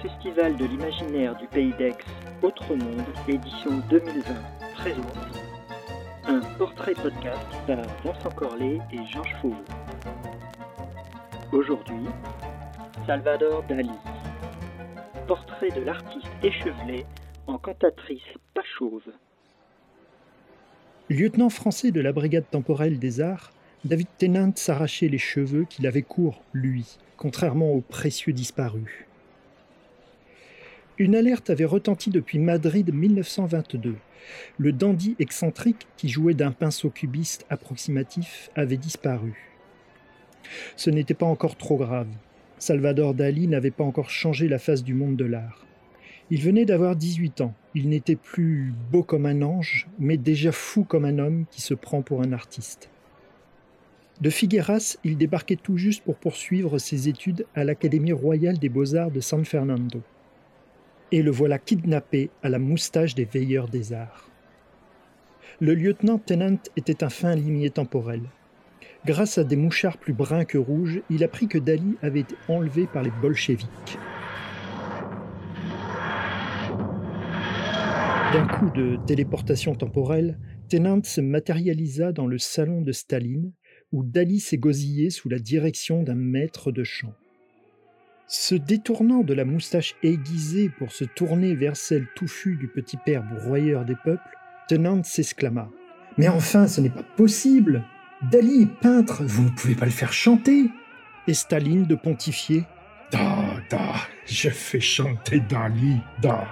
Festival de l'imaginaire du Pays d'Aix, Autre Monde, édition 2020, présente un portrait podcast par Vincent Corlet et Georges Fauveau. Aujourd'hui, Salvador Dali. Portrait de l'artiste échevelé en cantatrice pas chauve. Lieutenant français de la brigade temporelle des arts, David Tennant s'arrachait les cheveux qu'il avait courts, lui, contrairement aux précieux disparus. Une alerte avait retenti depuis Madrid 1922. Le dandy excentrique qui jouait d'un pinceau cubiste approximatif avait disparu. Ce n'était pas encore trop grave. Salvador Dali n'avait pas encore changé la face du monde de l'art. Il venait d'avoir 18 ans. Il n'était plus beau comme un ange, mais déjà fou comme un homme qui se prend pour un artiste. De Figueras, il débarquait tout juste pour poursuivre ses études à l'Académie royale des beaux-arts de San Fernando. Et le voilà kidnappé à la moustache des veilleurs des arts. Le lieutenant Tennant était un fin limier temporel. Grâce à des mouchards plus bruns que rouges, il apprit que Dali avait été enlevé par les bolcheviks. D'un coup de téléportation temporelle, Tennant se matérialisa dans le salon de Staline, où Dali s'égosillait sous la direction d'un maître de chant. Se détournant de la moustache aiguisée pour se tourner vers celle touffue du petit père broyeur des peuples, Tennant s'exclama. Mais enfin, ce n'est pas possible. Dali est peintre, vous ne pouvez pas le faire chanter. Et Staline de pontifier. Da, da, je fais chanter Dali, da.